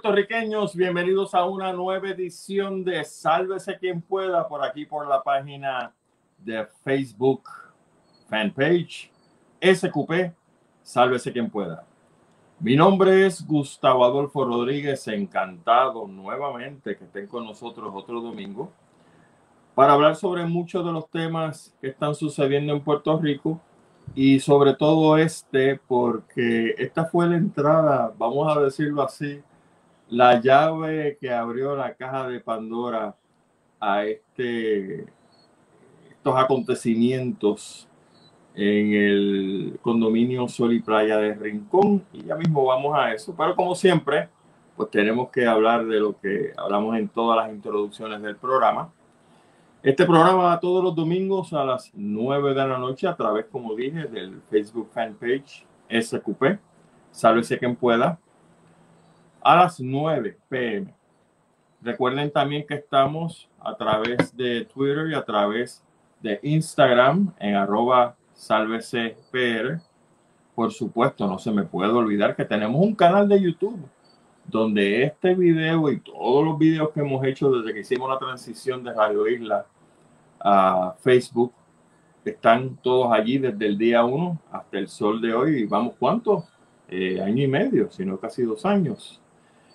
Puertorriqueños, bienvenidos a una nueva edición de Sálvese quien pueda por aquí por la página de Facebook fanpage SQP Sálvese quien pueda. Mi nombre es Gustavo Adolfo Rodríguez, encantado nuevamente que estén con nosotros otro domingo para hablar sobre muchos de los temas que están sucediendo en Puerto Rico y sobre todo este, porque esta fue la entrada, vamos a decirlo así, la llave que abrió la caja de Pandora a este, estos acontecimientos en el condominio Sol y Playa de Rincón. Y ya mismo vamos a eso. Pero como siempre, pues tenemos que hablar de lo que hablamos en todas las introducciones del programa. Este programa va todos los domingos a las 9 de la noche a través, como dije, del Facebook fanpage SQP. Sálvese quien pueda. A las 9 pm. Recuerden también que estamos a través de Twitter y a través de Instagram en arroba sálvese PR. Por supuesto, no se me puede olvidar que tenemos un canal de YouTube donde este video y todos los videos que hemos hecho desde que hicimos la transición de Radio Isla a Facebook están todos allí desde el día 1 hasta el sol de hoy. Vamos, ¿cuánto? Eh, año y medio, sino casi dos años.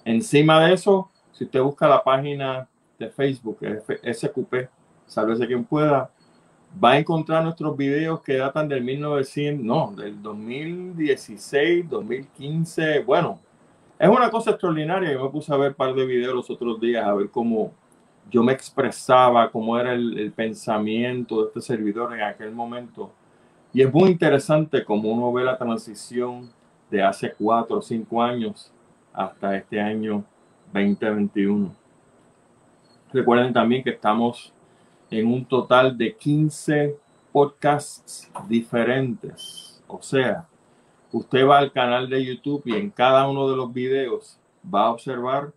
Encima de eso, si usted busca la página de Facebook, SQP, sálvese quien pueda, va a encontrar nuestros videos que datan del 1900, no, del 2016, 2015. Bueno, es una cosa extraordinaria. Yo me puse a ver un par de videos los otros días, a ver cómo yo me expresaba, cómo era el, el pensamiento de este servidor en aquel momento. Y es muy interesante cómo uno ve la transición de hace cuatro o cinco años hasta este año 2021. Recuerden también que estamos en un total de 15 podcasts diferentes. O sea, usted va al canal de YouTube y en cada uno de los videos va a observar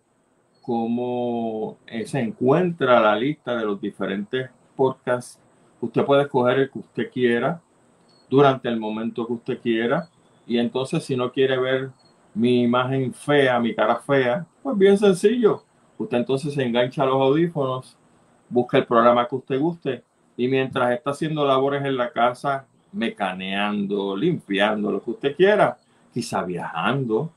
cómo se encuentra la lista de los diferentes podcasts. Usted puede escoger el que usted quiera durante el momento que usted quiera. Y entonces si no quiere ver mi imagen fea, mi cara fea, pues bien sencillo. Usted entonces se engancha los audífonos busca el programa que usted guste y mientras está haciendo labores en la casa, mecaneando, limpiando, lo que usted quiera, quizá viajando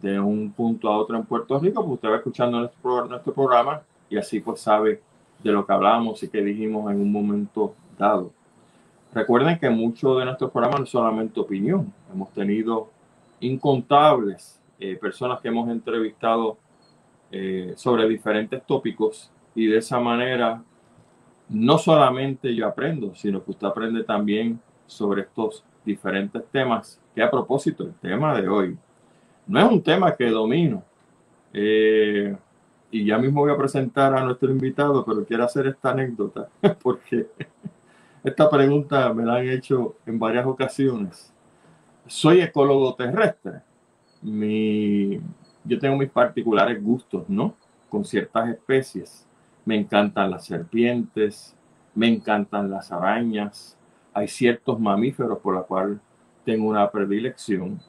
de un punto a otro en Puerto Rico, pues usted va escuchando nuestro, nuestro programa y así pues sabe de lo que hablamos y que dijimos en un momento dado. Recuerden que mucho de nuestros programas no es solamente opinión, hemos tenido incontables eh, personas que hemos entrevistado eh, sobre diferentes tópicos y de esa manera no solamente yo aprendo, sino que usted aprende también sobre estos diferentes temas, que a propósito, el tema de hoy no es un tema que domino. Eh, y ya mismo voy a presentar a nuestro invitado, pero quiero hacer esta anécdota, porque esta pregunta me la han hecho en varias ocasiones. Soy ecólogo terrestre. Mi, yo tengo mis particulares gustos, ¿no? Con ciertas especies. Me encantan las serpientes, me encantan las arañas. Hay ciertos mamíferos por los cuales tengo una predilección.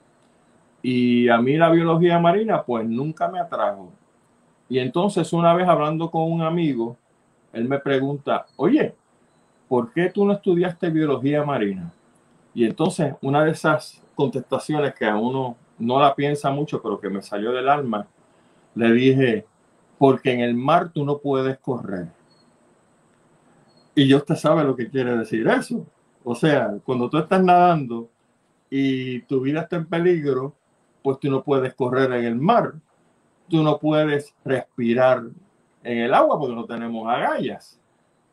Y a mí la biología marina pues nunca me atrajo. Y entonces una vez hablando con un amigo, él me pregunta, oye, ¿por qué tú no estudiaste biología marina? Y entonces una de esas contestaciones que a uno no la piensa mucho, pero que me salió del alma, le dije, porque en el mar tú no puedes correr. Y yo usted sabe lo que quiere decir eso. O sea, cuando tú estás nadando y tu vida está en peligro, pues tú no puedes correr en el mar. Tú no puedes respirar en el agua porque no tenemos agallas.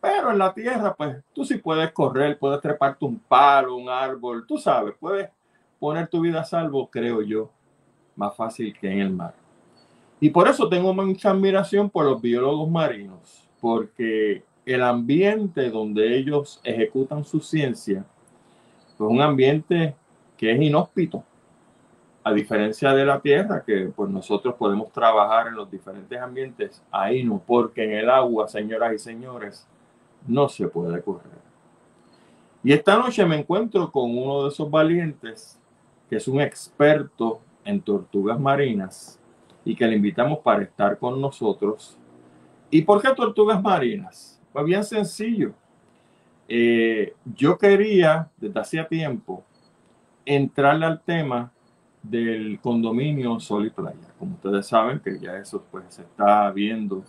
Pero en la tierra, pues tú sí puedes correr, puedes treparte un palo, un árbol, tú sabes, puedes poner tu vida a salvo, creo yo, más fácil que en el mar. Y por eso tengo mucha admiración por los biólogos marinos, porque el ambiente donde ellos ejecutan su ciencia es un ambiente que es inhóspito, a diferencia de la tierra, que pues nosotros podemos trabajar en los diferentes ambientes, ahí no, porque en el agua, señoras y señores, no se puede correr. Y esta noche me encuentro con uno de esos valientes, que es un experto en tortugas marinas, y que le invitamos para estar con nosotros. ¿Y por qué tortugas marinas? Pues bien sencillo. Eh, yo quería, desde hacía tiempo, entrarle al tema del condominio Sol y Playa. Como ustedes saben, que ya eso pues se está viendo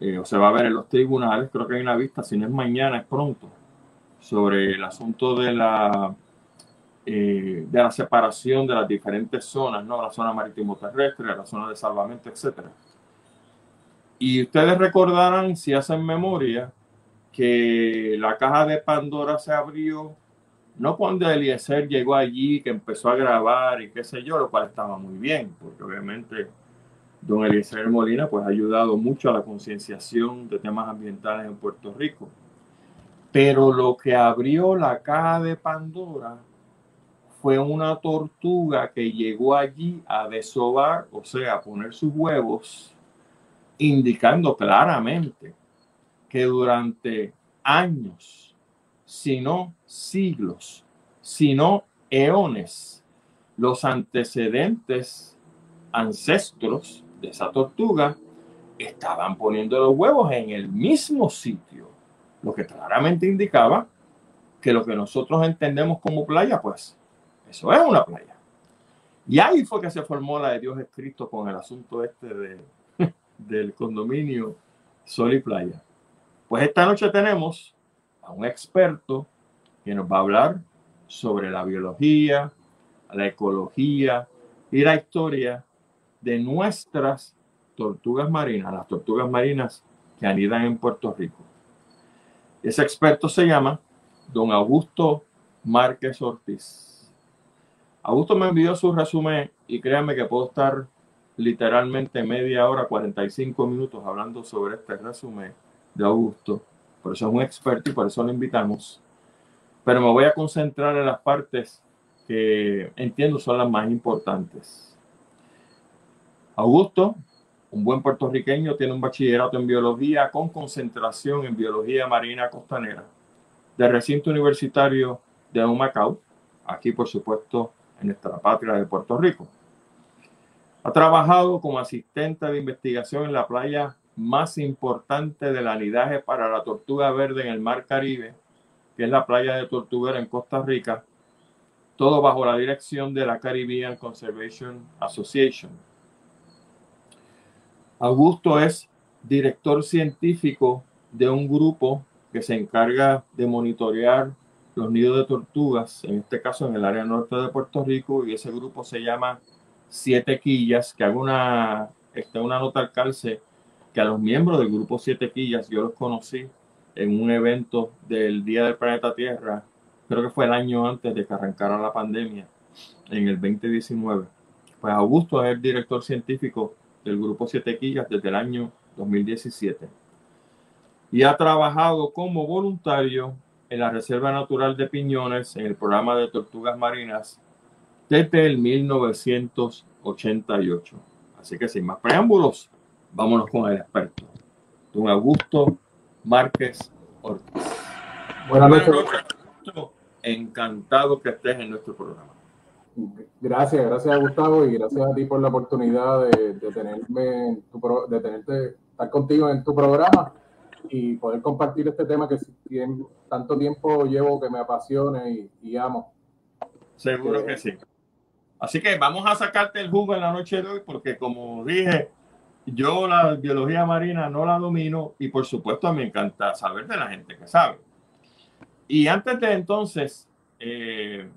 eh, o se va a ver en los tribunales, creo que hay una vista, si no es mañana, es pronto, sobre el asunto de la, eh, de la separación de las diferentes zonas, ¿no? La zona marítimo terrestre, la zona de salvamento, etcétera. Y ustedes recordarán, si hacen memoria, que la caja de Pandora se abrió no cuando Eliezer llegó allí, que empezó a grabar y qué sé yo, lo cual estaba muy bien, porque obviamente don Eliezer Molina pues ha ayudado mucho a la concienciación de temas ambientales en Puerto Rico. Pero lo que abrió la caja de Pandora fue una tortuga que llegó allí a desovar, o sea, a poner sus huevos, indicando claramente que durante años, si no siglos, sino eones, los antecedentes ancestros de esa tortuga estaban poniendo los huevos en el mismo sitio, lo que claramente indicaba que lo que nosotros entendemos como playa, pues es una playa. Y ahí fue que se formó la de Dios escrito con el asunto este de, del condominio Sol y Playa. Pues esta noche tenemos a un experto que nos va a hablar sobre la biología, la ecología y la historia de nuestras tortugas marinas, las tortugas marinas que anidan en Puerto Rico. Ese experto se llama don Augusto Márquez Ortiz. Augusto me envió su resumen y créanme que puedo estar literalmente media hora, 45 minutos hablando sobre este resumen de Augusto. Por eso es un experto y por eso lo invitamos. Pero me voy a concentrar en las partes que entiendo son las más importantes. Augusto, un buen puertorriqueño, tiene un bachillerato en biología con concentración en biología marina costanera del recinto universitario de Humacao, aquí por supuesto en nuestra patria de Puerto Rico. Ha trabajado como asistente de investigación en la playa más importante del anidaje para la tortuga verde en el Mar Caribe, que es la playa de Tortuguera en Costa Rica, todo bajo la dirección de la Caribbean Conservation Association. Augusto es director científico de un grupo que se encarga de monitorear los nidos de tortugas, en este caso en el área norte de Puerto Rico, y ese grupo se llama Siete Quillas, que hago una, este, una nota al calce, que a los miembros del grupo Siete Quillas yo los conocí en un evento del Día del Planeta Tierra, creo que fue el año antes de que arrancara la pandemia, en el 2019. Pues Augusto es el director científico del Grupo Siete Quillas desde el año 2017 y ha trabajado como voluntario en la Reserva Natural de Piñones en el programa de tortugas marinas desde el 1988. Así que sin más preámbulos, vámonos con el experto, don Augusto Márquez Ortiz. Buenas noches. Encantado que estés en nuestro programa. Gracias, gracias Gustavo y gracias a ti por la oportunidad de, tenerme en tu de tenerte, estar contigo en tu programa y poder compartir este tema que tanto tiempo llevo que me apasiona y, amo. Seguro que sí. Así que vamos a sacarte el jugo en la noche de hoy porque como dije, yo la biología marina no la domino y por supuesto me encanta saber de la gente que sabe. Y antes de entonces... Eh,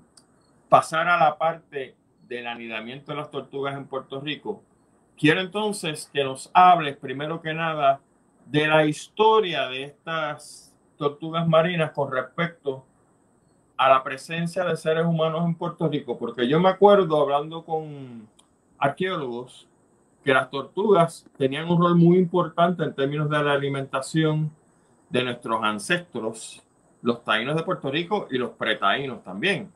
pasar a la parte del anidamiento de las tortugas en Puerto Rico, quiero entonces que nos hables primero que nada de la historia de estas tortugas marinas con respecto a la presencia de seres humanos en Puerto Rico, porque yo me acuerdo hablando con arqueólogos que las tortugas tenían un rol muy importante en términos de la alimentación de nuestros ancestros, los taínos de Puerto Rico y los pretaínos también.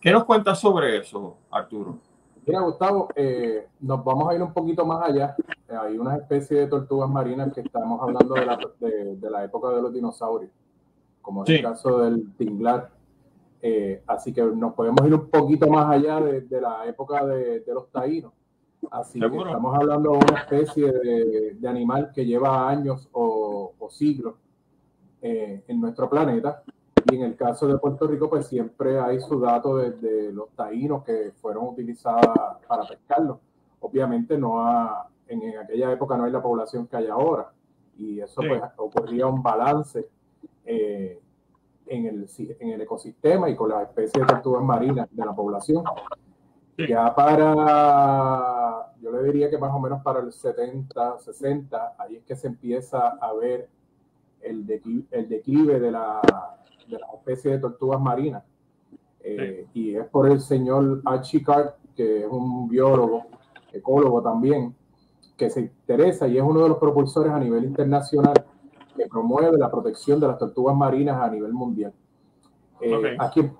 ¿Qué nos cuentas sobre eso, Arturo? Mira, Gustavo, eh, nos vamos a ir un poquito más allá. Hay una especie de tortugas marinas que estamos hablando de la, de, la época de los dinosaurios, como en el caso del tinglar. Eh, así que nos podemos ir un poquito más allá de, la época de, los taínos. Así que estamos hablando de una especie de, animal que lleva años o, siglos eh, en nuestro planeta. Y en el caso de Puerto Rico, pues siempre hay su dato desde los taínos que fueron utilizados para pescarlo. Obviamente no en, aquella época no hay la población que hay ahora. Y eso pues ocurría un balance eh, en, el, en el ecosistema y con las especies de tortugas marinas de la población. Ya para, yo le diría que más o menos para el 70, 60, ahí es que se empieza a ver el declive, el declive de, la, de las especies de tortugas marinas. Eh, y es por el señor Archie que es un biólogo, ecólogo también, que se interesa y es uno de los propulsores a nivel internacional que promueve la protección de las tortugas marinas a nivel mundial. Eh, aquí,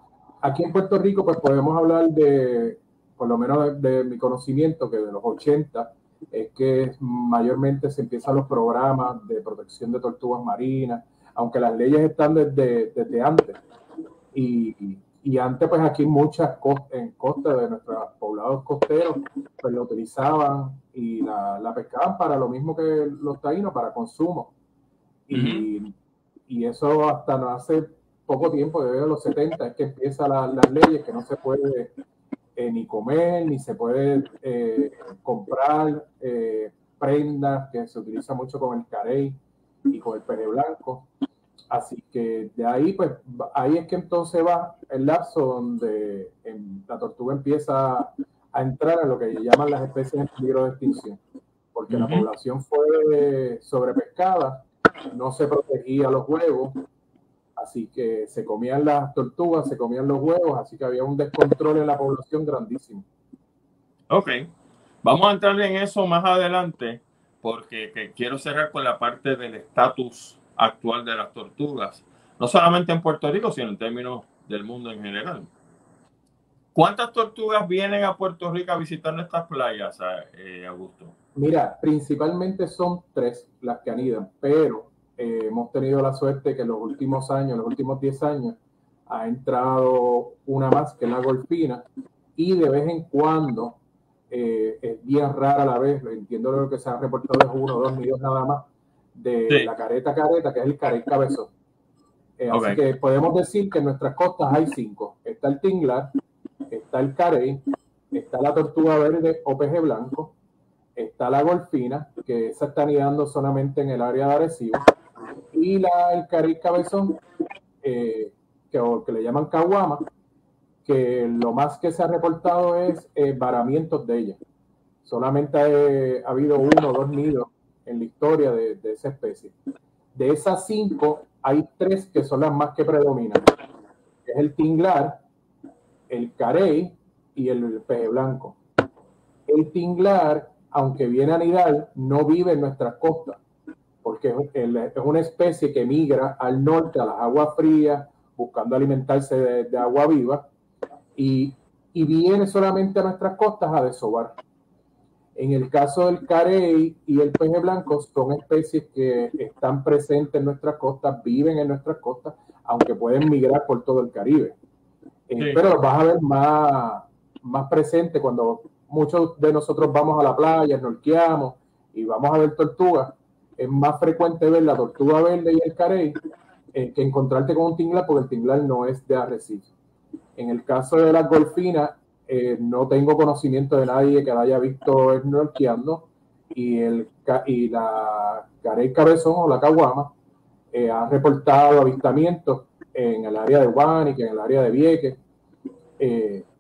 aquí en Puerto Rico, pues podemos hablar de por lo menos de, mi conocimiento, que de los 80 es que mayormente se empiezan los programas de protección de tortugas marinas, aunque las leyes están desde, desde antes. Y, y, antes, pues aquí muchas costas, en costas de nuestros poblados costeros, pues lo utilizaban y la, la pescaban para lo mismo que los taínos, para consumo. Y, y eso hasta no hace poco tiempo, desde los 70, es que empiezan las leyes que no se puede eh, ni comer, ni se puede eh, comprar eh, prendas que se utiliza mucho con el carey y con el pene blanco. Así que de ahí, pues, ahí es que entonces va el lapso donde la tortuga empieza a entrar en lo que llaman las especies en peligro de extinción, porque la población fue sobrepescada, no se protegía los huevos, Así que se comían las tortugas, se comían los huevos, así que había un descontrol en la población grandísimo. Ok, vamos a entrar en eso más adelante, porque quiero cerrar con la parte del estatus actual de las tortugas, no solamente en Puerto Rico, sino en términos del mundo en general. ¿Cuántas tortugas vienen a Puerto Rico a visitar nuestras playas, eh, Augusto? Mira, principalmente son tres las que anidan, pero eh, hemos tenido la suerte que en los últimos años, los últimos 10 años, ha entrado una más que la golfina y de vez en cuando eh, es bien rara a la vez, entiendo lo que se ha reportado es uno o dos millones nada más de la careta careta, que es el carey cabezón. Eh, así que podemos decir que en nuestras costas hay cinco. Está el tinglar, está el carey, está la tortuga verde o peje blanco, está la golfina, que esa está anidando solamente en el área de Arecibo, y la, el cariz cabezón, eh, que, que, le llaman caguama, que lo más que se ha reportado es eh, varamientos de ella. Solamente ha habido uno o dos nidos en la historia de, de, esa especie. De esas cinco, hay tres que son las más que predominan. Es el tinglar, el carey y el peje blanco. El tinglar, aunque viene a anidar, no vive en nuestras costas porque es una especie que migra al norte, a las aguas frías, buscando alimentarse de, agua viva, y, y, viene solamente a nuestras costas a desovar. En el caso del carey y el peje blanco, son especies que están presentes en nuestras costas, viven en nuestras costas, aunque pueden migrar por todo el Caribe. Eh, pero los vas a ver más, más presentes cuando muchos de nosotros vamos a la playa, norqueamos y vamos a ver tortugas es más frecuente ver la tortuga verde y el carey eh, que encontrarte con un tinglar porque el tinglar no es de arrecife. En el caso de las golfinas, eh, no tengo conocimiento de nadie que la haya visto snorkeando y, el, y la carey cabezón o la caguama eh, ha reportado avistamientos en el área de Guánica, en el área de Vieques,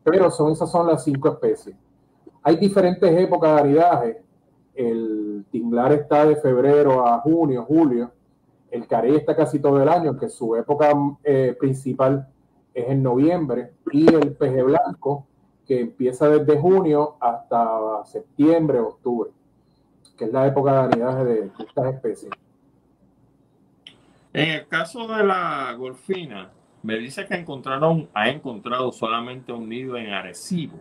pero son, esas son las cinco especies. Hay diferentes épocas de anidaje. El tinglar está de febrero a junio, julio. El carey está casi todo el año, que su época eh, principal es en noviembre. Y el peje blanco, que empieza desde junio hasta septiembre, octubre, que es la época de anidaje de, estas especies. En el caso de la golfina, me dice que encontraron, ha encontrado solamente un nido en Arecibo.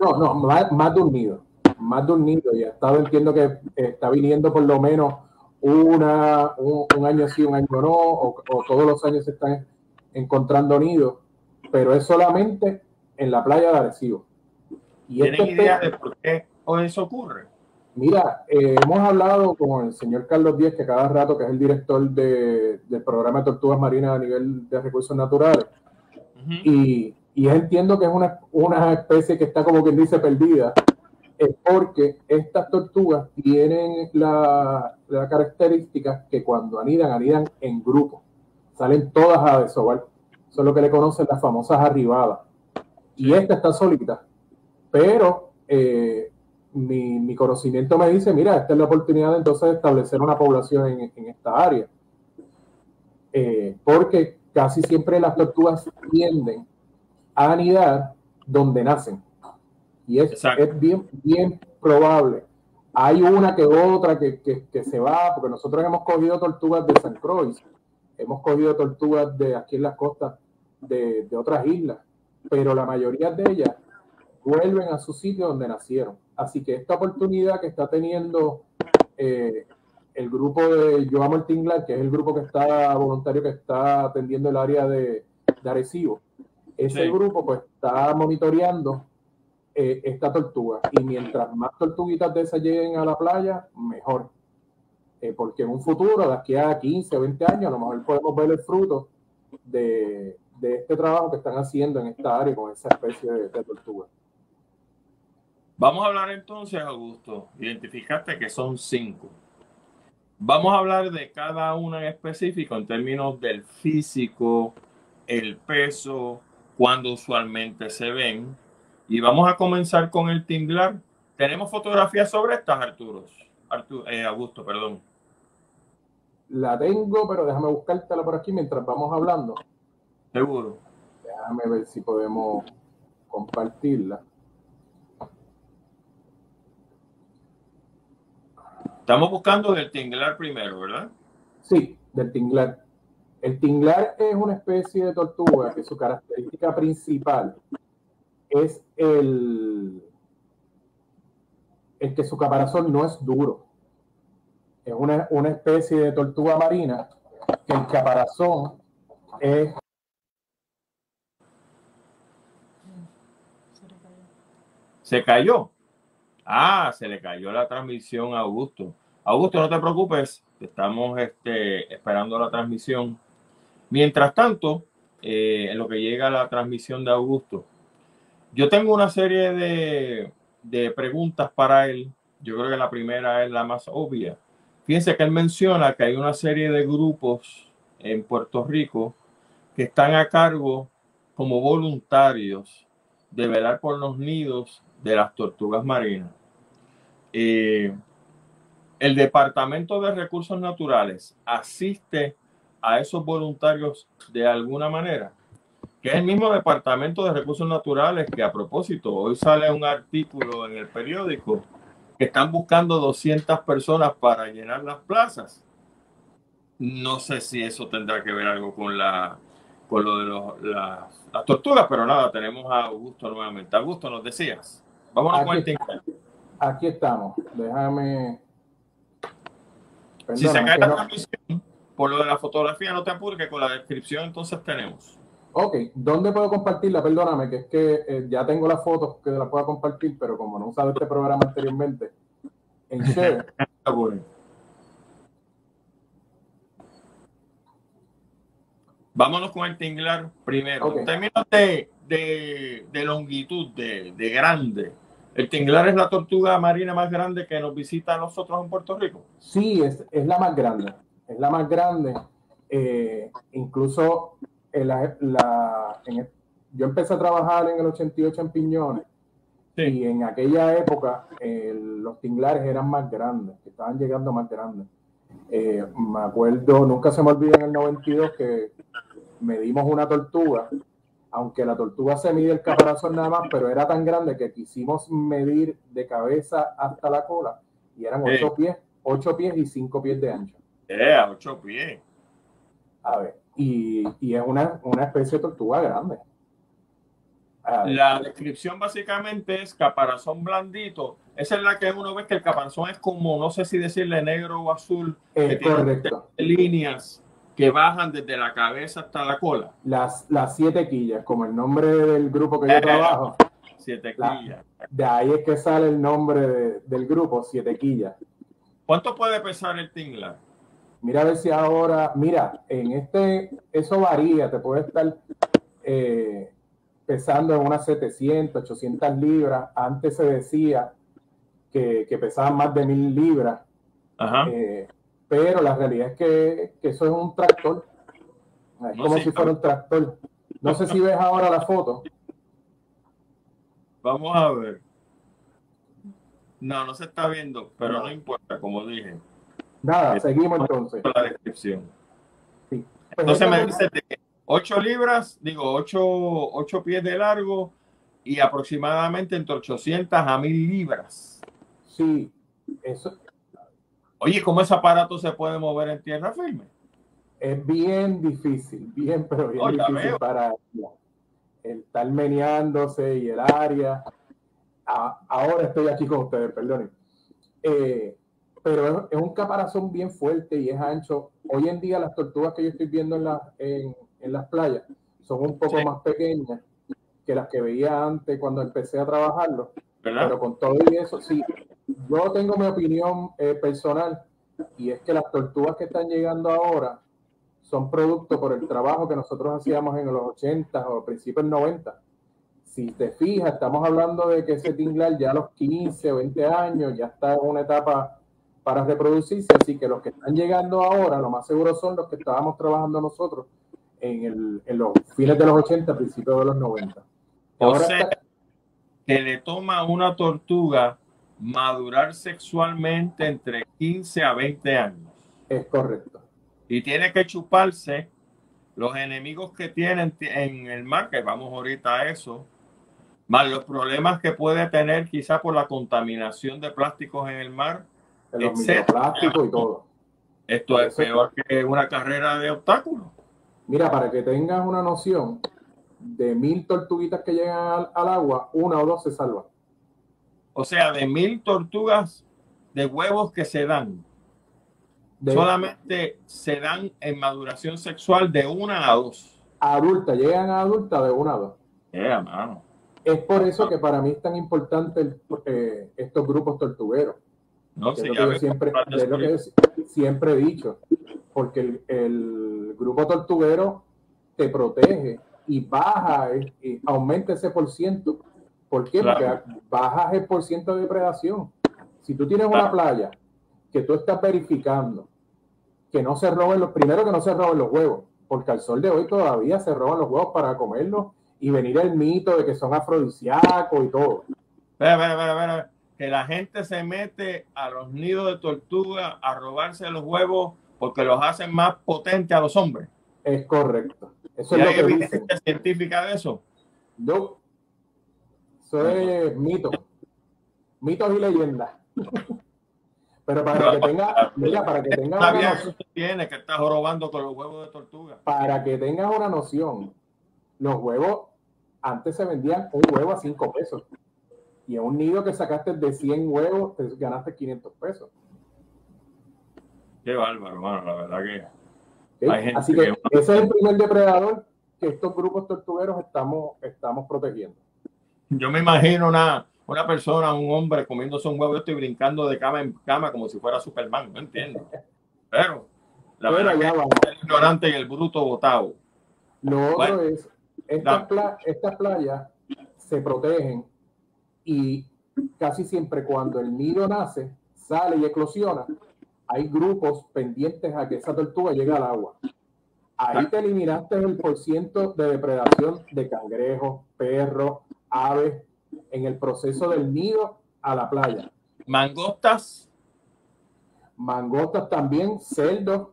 No, no, más, más de un nido más de un nido y ha estado, entiendo que está viniendo por lo menos una, un, año sí, un año no, o, todos los años se están encontrando nidos, pero es solamente en la playa de Arecibo. Y ¿Tienen idea de por qué eso ocurre? Mira, eh, hemos hablado con el señor Carlos Díez, que cada rato, que es el director de, del programa de tortugas marinas a nivel de recursos naturales, y, y, entiendo que es una, una especie que está como quien dice perdida, es porque estas tortugas tienen la, la característica que cuando anidan, anidan en grupo, salen todas a desovar, es lo que le conocen las famosas arribadas, y esta está solita, pero... Eh, mi, conocimiento me dice, mira, esta es la oportunidad entonces de establecer una población en, esta área. Eh, porque casi siempre las tortugas tienden a anidar donde nacen. Y es, es bien, bien probable. Hay una que otra que, que, se va, porque nosotros hemos cogido tortugas de San Croix, hemos cogido tortugas de aquí en las costas de, de otras islas, pero la mayoría de ellas vuelven a su sitio donde nacieron. Así que esta oportunidad que está teniendo eh, el grupo de Yo Amo el Tinglar, que es el grupo que está voluntario que está atendiendo el área de, de Arecibo, ese grupo pues está monitoreando eh, esta tortuga. Y mientras más tortuguitas de esas lleguen a la playa, mejor. Eh, porque en un futuro, de aquí a 15 o 20 años, a lo mejor podemos ver el fruto de, este trabajo que están haciendo en esta área con esa especie de tortuga. Vamos a hablar entonces, Augusto. Identificaste que son cinco. Vamos a hablar de cada una en específico en términos del físico, el peso, cuándo usualmente se ven. Y vamos a comenzar con el tinglar. Tenemos fotografías sobre estas, Arturo. Eh, Augusto, perdón. La tengo, pero déjame buscártela por aquí mientras vamos hablando. Seguro. Déjame ver si podemos compartirla. Estamos buscando del tinglar primero, ¿verdad? Sí, del tinglar. El tinglar es una especie de tortuga que su característica principal es el, el que su caparazón no es duro. Es una, una especie de tortuga marina que el caparazón es Se cayó. Ah, se le cayó la transmisión a Augusto. Augusto, no te preocupes, estamos este, esperando la transmisión. Mientras tanto, eh, en lo que llega la transmisión de Augusto, yo tengo una serie de, de preguntas para él. Yo creo que la primera es la más obvia. Fíjense que él menciona que hay una serie de grupos en Puerto Rico que están a cargo como voluntarios de velar por los nidos de las tortugas marinas. Eh, el Departamento de Recursos Naturales asiste a esos voluntarios de alguna manera, que es el mismo Departamento de Recursos Naturales que a propósito, hoy sale un artículo en el periódico que están buscando 200 personas para llenar las plazas. No sé si eso tendrá que ver algo con la con lo de las tortugas, pero nada, tenemos a Augusto nuevamente. Augusto, nos decías. Vamos a aquí, aquí estamos. Déjame. si se cae la transmisión, por lo de la fotografía, no te apures, que con la descripción entonces tenemos. Ok, ¿dónde puedo compartirla? Perdóname, que es que eh, ya tengo las fotos que la puedo compartir, pero como no usado este programa anteriormente, en share. Vámonos con el tinglar primero. En términos de, de, longitud, de, de, grande, ¿el tinglar es la tortuga marina más grande que nos visita a nosotros en Puerto Rico? Sí, es, es la más grande. Es la más grande. Eh, incluso la, yo empecé a trabajar en el 88 en Piñones. Y en aquella época los tinglares eran más grandes, estaban llegando más grandes. Eh, me acuerdo, nunca se me olvida en el 92 que medimos una tortuga, aunque la tortuga se mide el caparazón nada más, pero era tan grande que quisimos medir de cabeza hasta la cola y eran ocho pies, ocho pies y cinco pies de ancho. Eh, ocho pies. A ver, y, y es una, una especie de tortuga grande. La descripción básicamente es caparazón blandito. Esa es la que uno ve que el caparazón es como, no sé si decirle negro o azul. Es correcto. líneas que bajan desde la cabeza hasta la cola. Las, las siete quillas, como el nombre del grupo que yo eh, trabajo. Siete quillas. De ahí es que sale el nombre del grupo, Siete quillas. ¿Cuánto puede pesar el tinglar? Mira a ver si ahora, mira, en este, eso varía, te puede estar eh, pesando en unas 700, 800 libras. Antes se decía que, que pesaban más de mil libras. Eh, pero la realidad es que, que, eso es un tractor. Es como si fuera un tractor. No sé si ves ahora la foto. Vamos a ver. No, no se está viendo, pero no, importa, como dije. Nada, seguimos entonces. La descripción. Sí. Pues entonces me dice de 8 libras, digo 8, 8 pies de largo y aproximadamente entre 800 a 1000 libras. Sí, eso. Oye, ¿cómo ese aparato se puede mover en tierra firme? Es bien difícil, bien, pero bien difícil para el estar meneándose y el área. ahora estoy aquí con ustedes, perdonen. Eh, pero es, un caparazón bien fuerte y es ancho. Hoy en día las tortugas que yo estoy viendo en, la, en, en las playas son un poco más pequeñas que las que veía antes cuando empecé a trabajarlo. Pero con todo y eso, sí, yo tengo mi opinión eh, personal y es que las tortugas que están llegando ahora son producto por el trabajo que nosotros hacíamos en los 80 o principios 90. Si te fijas, estamos hablando de que ese tinglar ya a los 15 o 20 años ya está en una etapa para reproducirse, así que los que están llegando ahora, lo más seguro son los que estábamos trabajando nosotros en, el, en los fines de los 80, principios de los 90. o sea, que le toma una tortuga madurar sexualmente entre 15 a 20 años. Es correcto. Y tiene que chuparse los enemigos que tienen en el mar, que vamos ahorita a eso, más los problemas que puede tener quizá por la contaminación de plásticos en el mar, plástico y todo. Esto es peor que una carrera de obstáculos. Mira, para que tengas una noción, de mil tortuguitas que llegan al, agua, una o dos se salvan. O sea, de mil tortugas de huevos que se dan, solamente se dan en maduración sexual de una a dos. Adulta, llegan a adulta de una a dos. mano. Es por eso que para mí es tan importante eh, estos grupos tortugueros. No, sé, siempre, es lo que siempre he dicho, porque el, el grupo tortuguero te protege y baja, y aumenta ese por ciento. ¿Por qué? Porque bajas el por ciento de depredación. Si tú tienes una playa que tú estás verificando que no se roben los, primero que no se roben los huevos, porque al sol de hoy todavía se roban los huevos para comerlos y venir el mito de que son afrodisíacos y todo. que la gente se mete a los nidos de tortuga a robarse los huevos porque los hacen más potentes a los hombres. Es correcto. Eso es lo que evidencia científica de eso? No. Eso es mito. Mitos y leyendas. Pero para que tenga, mira, para que tengas una noción, tiene que estás robando con los huevos de tortuga. Para que tengas una noción, los huevos antes se vendían un huevo a 5 pesos. Y en un nido que sacaste de 100 huevos, te ganaste 500 pesos. Qué bárbaro, hermano, la verdad que. Así que, ese es el primer depredador que estos grupos tortugueros estamos, estamos protegiendo. Yo me imagino una, una persona, un hombre comiéndose un huevo y brincando de cama en cama como si fuera Superman, no entiendo. Pero la verdad que el ignorante y el bruto votado. Lo otro es, estas, estas playas se protegen y casi siempre cuando el nido nace, sale y eclosiona, hay grupos pendientes a que esa tortuga llegue al agua. Ahí te eliminaste el porciento de depredación de cangrejos, perros, aves en el proceso del nido a la playa. Mangostas. Mangostas también, cerdos.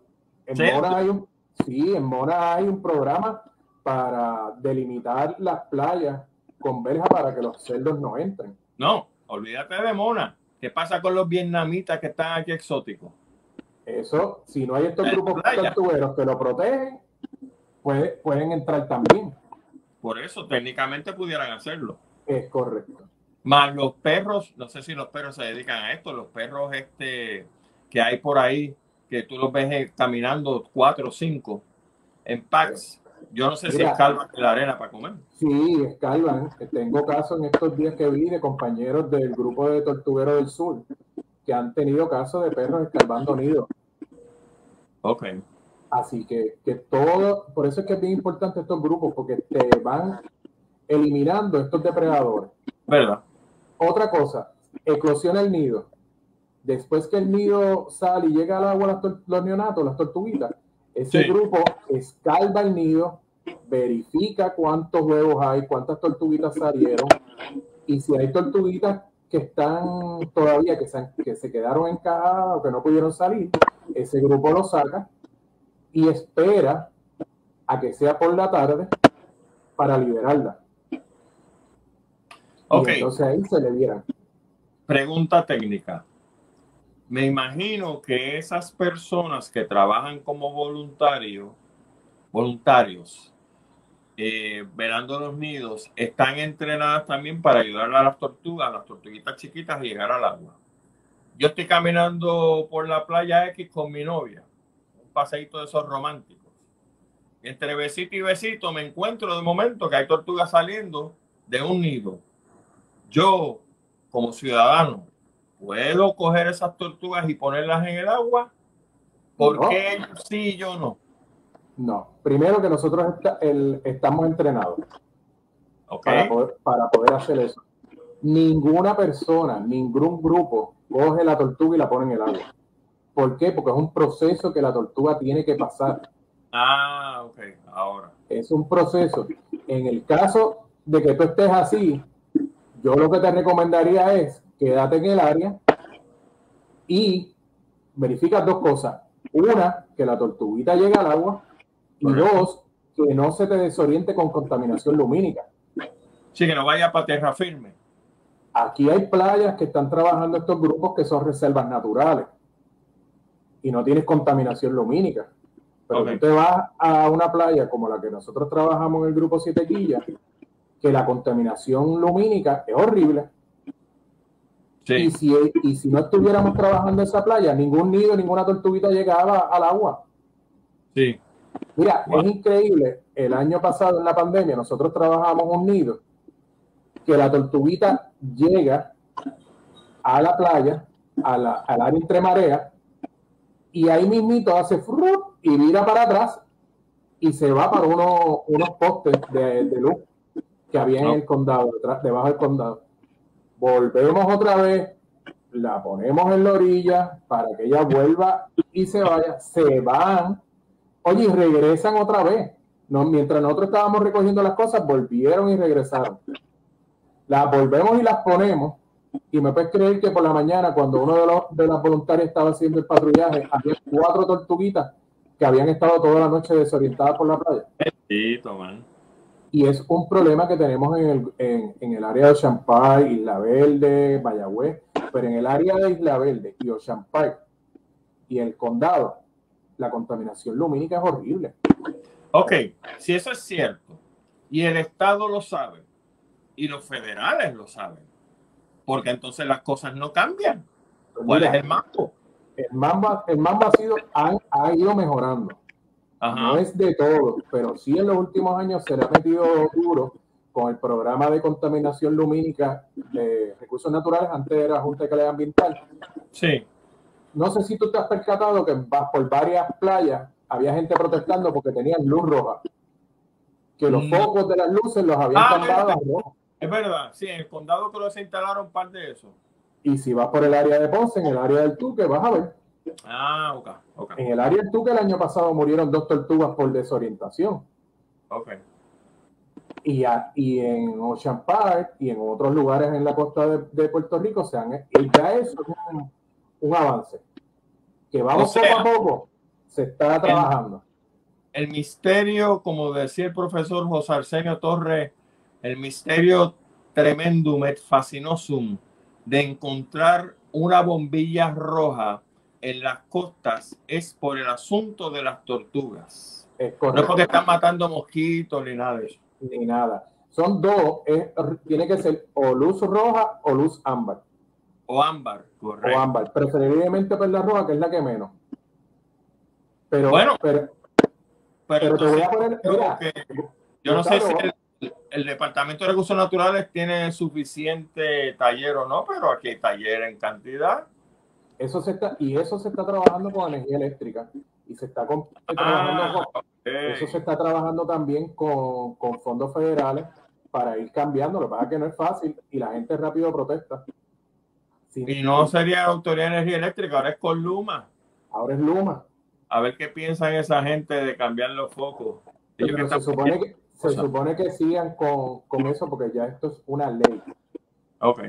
En Mora hay un, sí, en Mora hay un programa para delimitar las playas con verja para que los cerdos no entren. No, olvídate de Mona. ¿Qué pasa con los vietnamitas que están aquí exóticos? Eso, si no hay estos grupos tortugueros que lo protegen, pueden entrar también. Por eso, técnicamente pudieran hacerlo. Es correcto. Más los perros, no sé si los perros se dedican a esto, los perros este que hay por ahí, que tú los ves eh, caminando cuatro o cinco en packs, Yo no sé si escalvan la arena para comer. Sí, escalvan. Tengo casos en estos días que vi de compañeros del grupo de Tortuguero del Sur que han tenido casos de perros escalvando nidos. Ok. Así que, que todo, por eso es que es bien importante estos grupos, porque te van eliminando estos depredadores. ¿Verdad? Otra cosa, eclosiona el nido. Después que el nido sale y llega al agua los neonatos, las tortuguitas, ese grupo escalva el nido, verifica cuántos huevos hay, cuántas tortuguitas salieron, y si hay tortuguitas que están todavía, que se, que se quedaron encajadas o que no pudieron salir, ese grupo lo saca y espera a que sea por la tarde para liberarla. Ok. entonces ahí se le dieran. Pregunta técnica. Me imagino que esas personas que trabajan como voluntarios, voluntarios, eh, velando los nidos, están entrenadas también para ayudar a las tortugas, a las tortuguitas chiquitas a llegar al agua. Yo estoy caminando por la playa X con mi novia, de esos románticos. Entre besito y besito me encuentro de momento que hay tortugas saliendo de un nido. Yo, como ciudadano, ¿Puedo coger esas tortugas y ponerlas en el agua? ¿Por qué ellos sí y yo no? No. Primero que nosotros estamos entrenados para, poder, hacer eso. Ninguna persona, ningún grupo coge la tortuga y la pone en el agua. ¿Por qué? Porque es un proceso que la tortuga tiene que pasar. Ah, ok, ahora. Es un proceso. En el caso de que tú estés así, yo lo que te recomendaría es quédate en el área y verifica dos cosas. Una, que la tortuguita llegue al agua. Y dos, que no se te desoriente con contaminación lumínica. Sí, que no vaya para tierra firme. Aquí hay playas que están trabajando estos grupos que son reservas naturales y no tienes contaminación lumínica. Pero tú te vas a una playa como la que nosotros trabajamos en el grupo Siete Quillas, que la contaminación lumínica es horrible. Y, si, y si no estuviéramos trabajando en esa playa, ningún nido, ninguna tortuguita llegaba al agua. Sí. Mira, es increíble. El año pasado en la pandemia nosotros trabajamos un nido que la tortuguita llega a la playa, a la, al área entre marea, y ahí mismito hace fruit y mira para atrás y se va para uno, unos postes de, luz que había en el condado, detrás, debajo del condado volvemos otra vez, la ponemos en la orilla para que ella vuelva y se vaya, se van, oye, y regresan otra vez. No, mientras nosotros estábamos recogiendo las cosas, volvieron y regresaron. Las volvemos y las ponemos. Y me puedes creer que por la mañana, cuando uno de, los, de las voluntarias estaba haciendo el patrullaje, había cuatro tortuguitas que habían estado toda la noche desorientadas por la playa. Sí, toman y es un problema que tenemos en el, en, en el área de Champagne, Isla Verde, Mayagüez, pero en el área de Isla Verde y Champagne y el condado, la contaminación lumínica es horrible. Ok, si eso es cierto, y el Estado lo sabe, y los federales lo saben, porque entonces las cosas no cambian. Pues ¿Cuál es el mambo? El mambo, el mambo ha, sido, ha ido mejorando no es de todo, pero sí en los últimos años se le ha metido duro con el programa de contaminación lumínica de recursos naturales, antes era Junta de Calidad Ambiental. Sí. No sé si tú te has percatado que por varias playas había gente protestando porque tenían luz roja. Que los mm. focos de las luces los habían ah, cambiado Es verdad, sí, en el condado creo que se instalaron parte de eso. Y si vas por el área de Ponce, en el área del Tuque, vas a ver Ah, ok. En el área del Tuque el año pasado murieron dos tortugas por desorientación. Ok. Y, y en Ocean Park y en otros lugares en la costa de, Puerto Rico se han, ya eso es un, avance. Que vamos poco a poco, se está trabajando. El, el, misterio, como decía el profesor José Arsenio Torres, el misterio tremendum et fascinosum de encontrar una bombilla roja en las costas es por el asunto de las tortugas. no es porque están matando mosquitos ni nada de eso. Ni nada. Son dos, tiene que ser o luz roja o luz ámbar. O ámbar, correcto. O ámbar, preferiblemente perla roja, que es la que menos. Pero, bueno, pero, Pero, te voy a poner, mira, yo no sé si el, el, Departamento de Recursos Naturales tiene suficiente taller o no, pero aquí hay taller en cantidad. Eso se está, y eso se está trabajando con energía eléctrica y se está trabajando ah, eso se está trabajando también con, con, fondos federales para ir cambiando. Lo que pasa es que no es fácil y la gente rápido protesta. y no sería Autoridad de Energía Eléctrica, ahora es con Luma. Ahora es Luma. A ver qué piensan esa gente de cambiar los focos. se, supone que, se supone que sigan con, con, eso porque ya esto es una ley. Ok.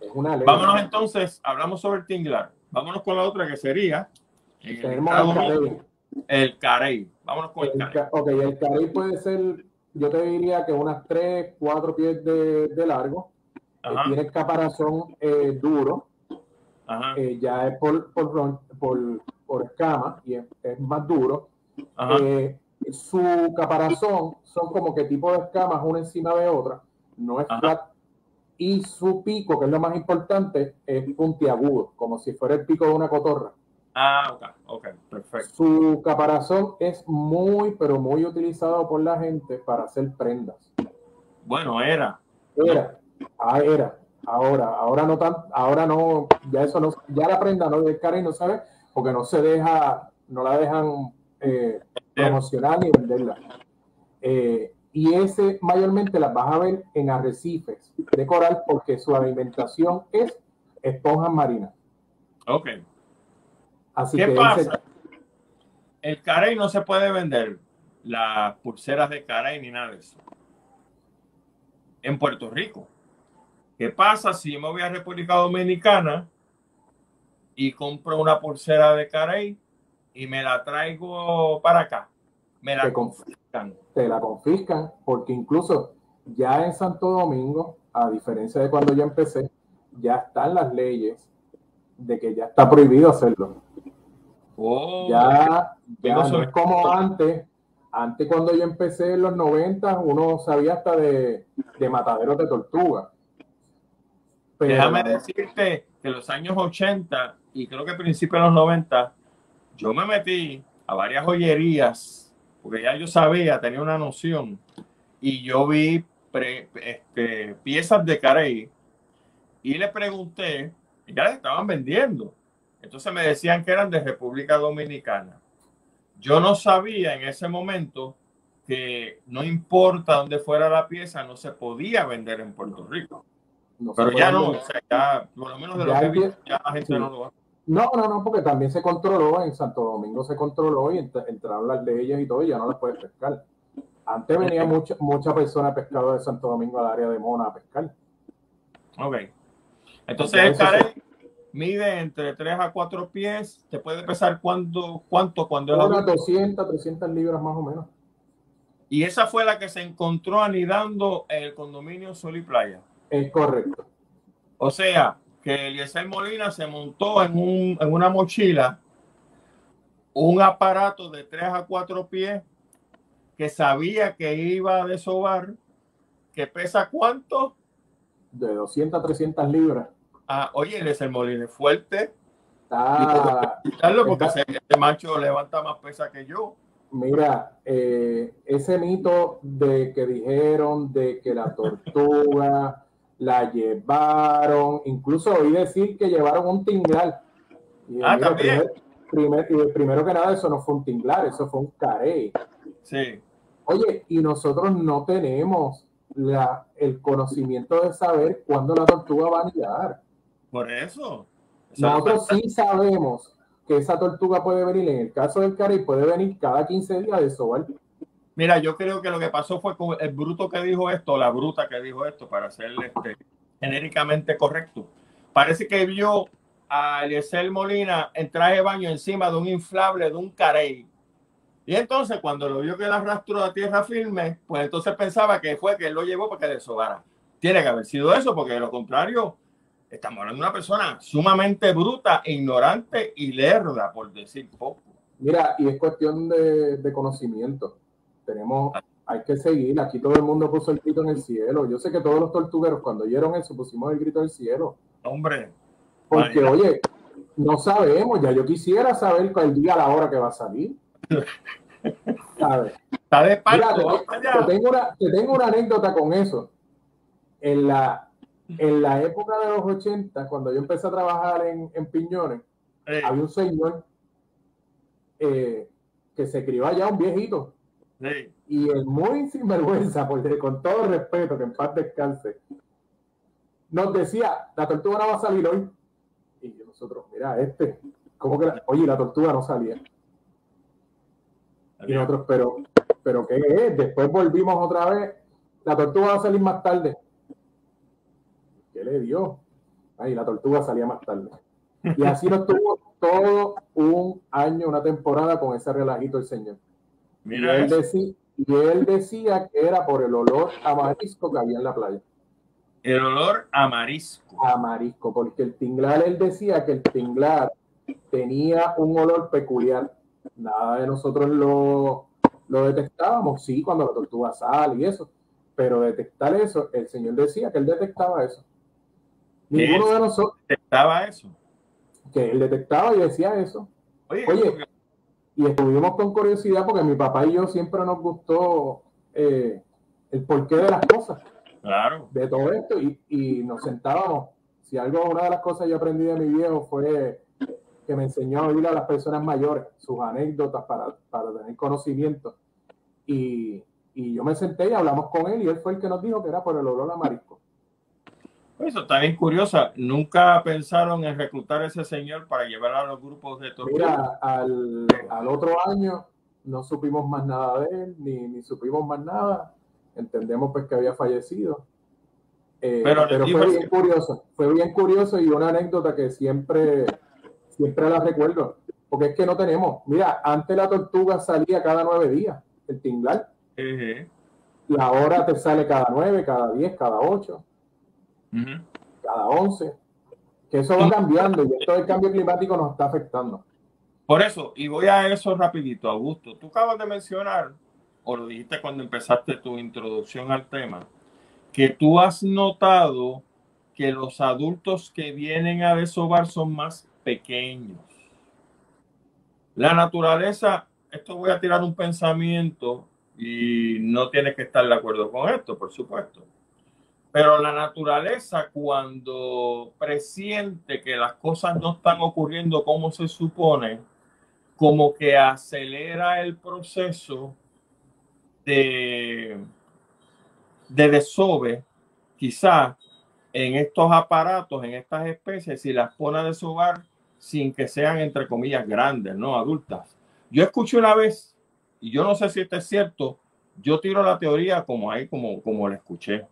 Es una ley. Vámonos entonces, hablamos sobre el tinglar. Vámonos con la otra que sería el, carey. Vámonos con el, carey. Ok, el carey puede ser, yo te diría que unas 3, 4 pies de, de largo. Eh, tiene caparazón eh, duro. Eh, ya es por, por, por, por escama y es, más duro. su caparazón son como que tipo de escamas una encima de otra. No es flat y su pico, que es lo más importante, es puntiagudo, como si fuera el pico de una cotorra. Ah, ok, ok, perfecto. Su caparazón es muy, pero muy utilizado por la gente para hacer prendas. Bueno, era. Era, ah, era. Ahora, ahora no tan, ahora no, ya eso no, ya la prenda no de cara y no sabe, porque no se deja, no la dejan eh, promocionar ni venderla. Eh, y ese mayormente las vas a ver en arrecifes de coral porque su alimentación es esponjas marinas. Ok. Así ¿Qué pasa? El carey no se puede vender las pulseras de carey ni nada de eso. En Puerto Rico. ¿Qué pasa si yo me voy a República Dominicana y compro una pulsera de carey y me la traigo para acá? Me la confiscan. Te la confiscan porque incluso ya en Santo Domingo, a diferencia de cuando yo empecé, ya están las leyes de que ya está prohibido hacerlo. Oh, ya, ya no es como antes. Antes cuando yo empecé en los 90, uno sabía hasta de, de mataderos de tortuga. Déjame decirte que en los años 80 y creo que a principios de los 90, yo me metí a varias joyerías, porque ya yo sabía, tenía una noción, y yo vi este, piezas de carey y le pregunté, y ya las estaban vendiendo. Entonces me decían que eran de República Dominicana. Yo no sabía en ese momento que no importa dónde fuera la pieza, no se podía vender en Puerto Rico. Pero ya no, o sea, ya, por lo menos de lo que vi, ya la gente no lo va. No, no, no, porque también se controló, en Santo Domingo se controló y entraron las leyes y todo, y ya no las puedes pescar. Antes venía mucha, mucha persona pescado de Santo Domingo al área de Mona a pescar. Ok. Entonces, el carey mide entre 3 a 4 pies. ¿Te puede pesar cuánto, cuánto cuando Unas 200, 300 libras más o menos. Y esa fue la que se encontró anidando en el condominio Sol y Playa. Es correcto. O sea, que Eliezer Molina se montó en, un, en una mochila un aparato de 3 a 4 pies que sabía que iba a desovar, que pesa cuánto? De 200 a 300 libras. Ah, oye, el Molina es fuerte. Ah, porque ese, macho levanta más pesa que yo. Mira, eh, ese mito de que dijeron de que la tortuga la llevaron, incluso oí decir que llevaron un tinglar. ah, también. primero que nada, eso no fue un tinglar, eso fue un carey. Sí. Oye, y nosotros no tenemos la, el conocimiento de saber cuándo la tortuga va a anidar. Por eso. Nosotros sí sabemos que esa tortuga puede venir, en el caso del carey, puede venir cada 15 días de sobar. Mira, yo creo que lo que pasó fue con el bruto que dijo esto, la bruta que dijo esto, para ser este, genéricamente correcto. Parece que vio a Eliezer Molina en traje de baño encima de un inflable de un carey y entonces cuando lo vio que la arrastró a tierra firme, pues entonces pensaba que fue que él lo llevó para que desobara. Tiene que haber sido eso, porque de lo contrario, estamos hablando de una persona sumamente bruta, ignorante y lerda, por decir poco. Mira, y es cuestión de, conocimiento. Tenemos, hay que seguir. Aquí todo el mundo puso el grito en el cielo. Yo sé que todos los tortugueros, cuando oyeron eso, pusimos el grito en el cielo. Hombre. Porque, oye, no sabemos, ya yo quisiera saber el día, la hora que va a salir. Está de parto. te, tengo una, te tengo una anécdota con eso. En la, en la época de los 80, cuando yo empecé a trabajar en, en Piñones, había un señor eh, que se crió allá, un viejito. Y el muy sinvergüenza, porque con todo respeto, que en paz descanse, nos decía, la tortuga no va a salir hoy. Y nosotros, mira, este, como que, oye, la tortuga no salía. Y nosotros, pero, pero ¿qué es? Después volvimos otra vez, la tortuga va a salir más tarde. ¿Qué le dio? Ahí la tortuga salía más tarde. Y así nos tuvo todo un año, una temporada con ese relajito el Señor. Mira y, él decía, y él decía que era por el olor a marisco que había en la playa. El olor a marisco. A marisco, porque el tinglar, él decía que el tinglar tenía un olor peculiar. Nada de nosotros lo, lo detectábamos, sí, cuando la tortuga sale y eso, pero detectar eso, el Señor decía que él detectaba eso. Ninguno de nosotros. ¿Detectaba eso? Que él detectaba y decía eso. Oye, y estuvimos con curiosidad porque mi papá y yo siempre nos gustó eh, el porqué de las cosas. Claro. De todo esto y, y, nos sentábamos. Si algo, una de las cosas que yo aprendí de mi viejo fue que me enseñó a oír a las personas mayores, sus anécdotas para, para tener conocimiento. Y, y yo me senté y hablamos con él y él fue el que nos dijo que era por el olor a marisco. Eso está bien curiosa. ¿Nunca pensaron en reclutar a ese señor para llevar a los grupos de tortura? Mira, al, al, otro año no supimos más nada de él, ni, ni supimos más nada. Entendemos pues que había fallecido. Eh, pero, pero fue bien curioso, fue bien curioso y una anécdota que siempre, siempre la recuerdo, porque es que no tenemos. Mira, antes la tortuga salía cada nueve días, el tinglar. Y ahora te sale cada nueve, cada diez, cada ocho cada 11, que eso va cambiando y esto del cambio climático nos está afectando. Por eso, y voy a eso rapidito, Augusto, tú acabas de mencionar, o lo dijiste cuando empezaste tu introducción al tema, que tú has notado que los adultos que vienen a desovar son más pequeños. La naturaleza, esto voy a tirar un pensamiento y no tienes que estar de acuerdo con esto, por supuesto. Pero la naturaleza cuando presiente que las cosas no están ocurriendo como se supone, como que acelera el proceso de, de desove, quizá en estos aparatos, en estas especies, y las pone a desovar sin que sean, entre comillas, grandes, no adultas. Yo escuché una vez, y yo no sé si es cierto, yo tiro la teoría como ahí, como, como la escuché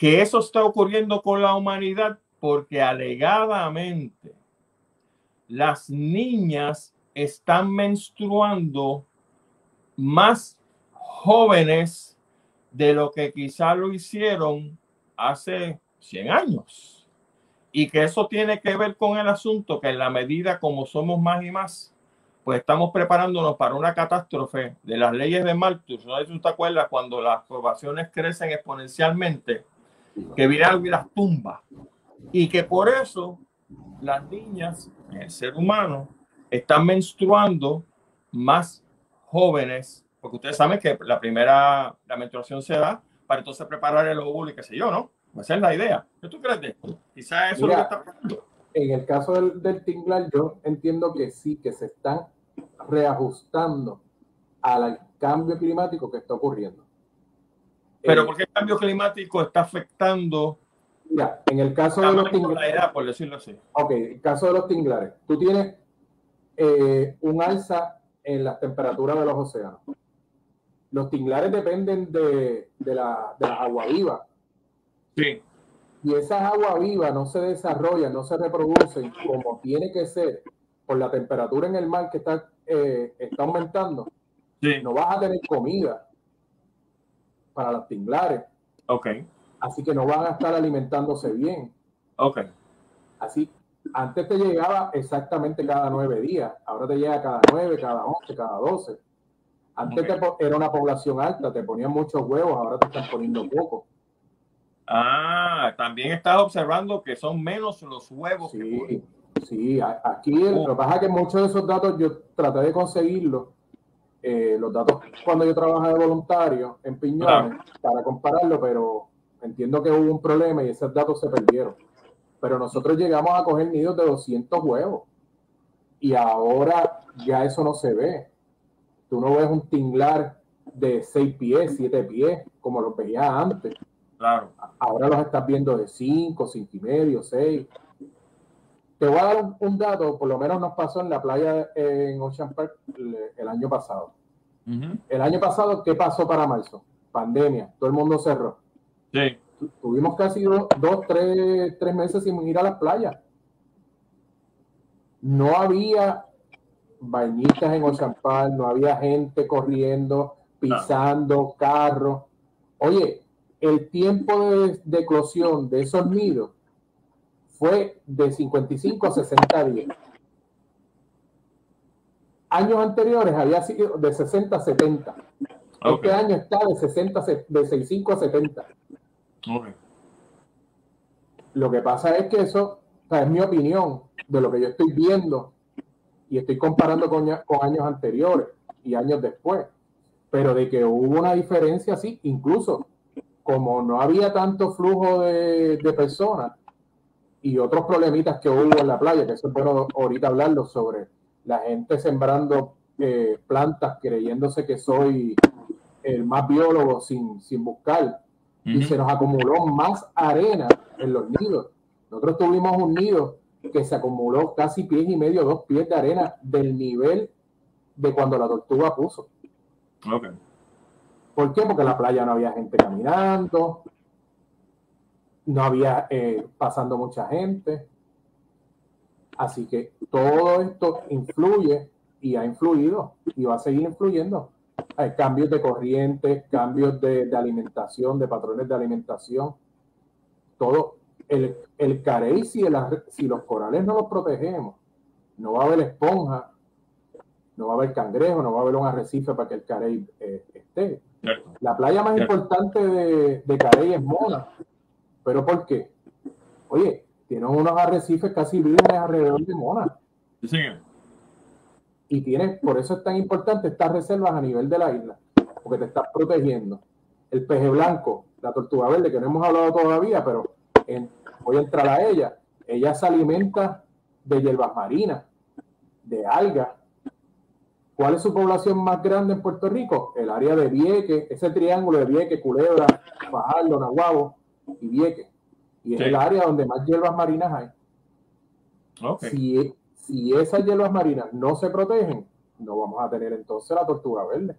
que eso está ocurriendo con la humanidad porque alegadamente las niñas están menstruando más jóvenes de lo que quizá lo hicieron hace 100 años. Y que eso tiene que ver con el asunto que en la medida como somos más y más, pues estamos preparándonos para una catástrofe de las leyes de Malthus. No sé si te acuerdas cuando las poblaciones crecen exponencialmente que viene y las tumba. Y que por eso las niñas, el ser humano, están menstruando más jóvenes, porque ustedes saben que la primera, la menstruación se da para entonces preparar el óvulo y qué sé yo, ¿no? Esa es la idea. ¿Qué tú crees de esto? Quizás eso es lo que está pasando. En el caso del, del tinglar, yo entiendo que sí, que se están reajustando al cambio climático que está ocurriendo. Pero eh, ¿por qué el cambio climático está afectando? Mira, en el caso de los tinglares. por decirlo así. Ok, el caso de los tinglares. Tú tienes eh, un alza en las temperaturas de los océanos. Los tinglares dependen de, de, la, de las aguas vivas. Sí. Y esas aguas vivas no se desarrollan, no se reproducen como tiene que ser por la temperatura en el mar que está, eh, está aumentando. Sí. No vas a tener comida para los tinglares. Ok. Así que no van a estar alimentándose bien. Ok. Así, antes te llegaba exactamente cada nueve días, ahora te llega cada nueve, cada once, cada doce. Antes era una población alta, te ponían muchos huevos, ahora te están poniendo poco. Ah, también estás observando que son menos los huevos. Sí, sí, aquí lo que pasa es que muchos de esos datos yo traté de conseguirlos eh, los datos cuando yo trabajaba de voluntario en Piñones para compararlo, pero entiendo que hubo un problema y esos datos se perdieron. Pero nosotros llegamos a coger nidos de 200 huevos y ahora ya eso no se ve. Tú no ves un tinglar de 6 pies, 7 pies, como los veías antes. Claro. Ahora los estás viendo de 5, 5 y medio, 6. Te voy a dar un, dato, por lo menos nos pasó en la playa en Ocean Park el, año pasado. El año pasado, ¿qué pasó para marzo? Pandemia, todo el mundo cerró. Sí. Tuvimos casi dos, dos tres, tres meses sin ir a las playas. No había bañistas en Ocean Park, no había gente corriendo, pisando, carros. Oye, el tiempo de, de eclosión de esos nidos fue de 55 a 60 días. Años anteriores había sido de 60 a 70. Este año está de 60 de 65 a 70. Lo que pasa es que eso es mi opinión de lo que yo estoy viendo y estoy comparando con, con años anteriores y años después. Pero de que hubo una diferencia, sí, incluso como no había tanto flujo de, de personas, y otros problemitas que hubo en la playa, que eso es bueno ahorita hablarlo sobre la gente sembrando eh, plantas creyéndose que soy el más biólogo sin, sin buscar. Y se nos acumuló más arena en los nidos. Nosotros tuvimos un nido que se acumuló casi pies y medio, dos pies de arena del nivel de cuando la tortuga puso. Okay. ¿Por qué? Porque en la playa no había gente caminando, no había eh, pasando mucha gente. Así que todo esto influye y ha influido y va a seguir influyendo. Hay cambios de corriente, cambios de, alimentación, de patrones de alimentación. Todo. El, el carey, si, si los corales no los protegemos, no va a haber esponja, no va a haber cangrejo, no va a haber un arrecife para que el carey eh, esté. La playa más importante de, de carey es Mona, ¿Pero por qué? Oye, tienen unos arrecifes casi vírgenes alrededor de Mona. Sí, Y tienes, por eso es tan importante estas reservas a nivel de la isla, porque te estás protegiendo. El peje blanco, la tortuga verde, que no hemos hablado todavía, pero voy a entrar a ella. Ella se alimenta de hierbas marinas, de algas. ¿Cuál es su población más grande en Puerto Rico? El área de Vieque, ese triángulo de Vieque, Culebra, Fajardo, Nahuabo y Vieques. Y es el área donde más hierbas marinas hay. Si, si esas hierbas marinas no se protegen, no vamos a tener entonces la tortuga verde.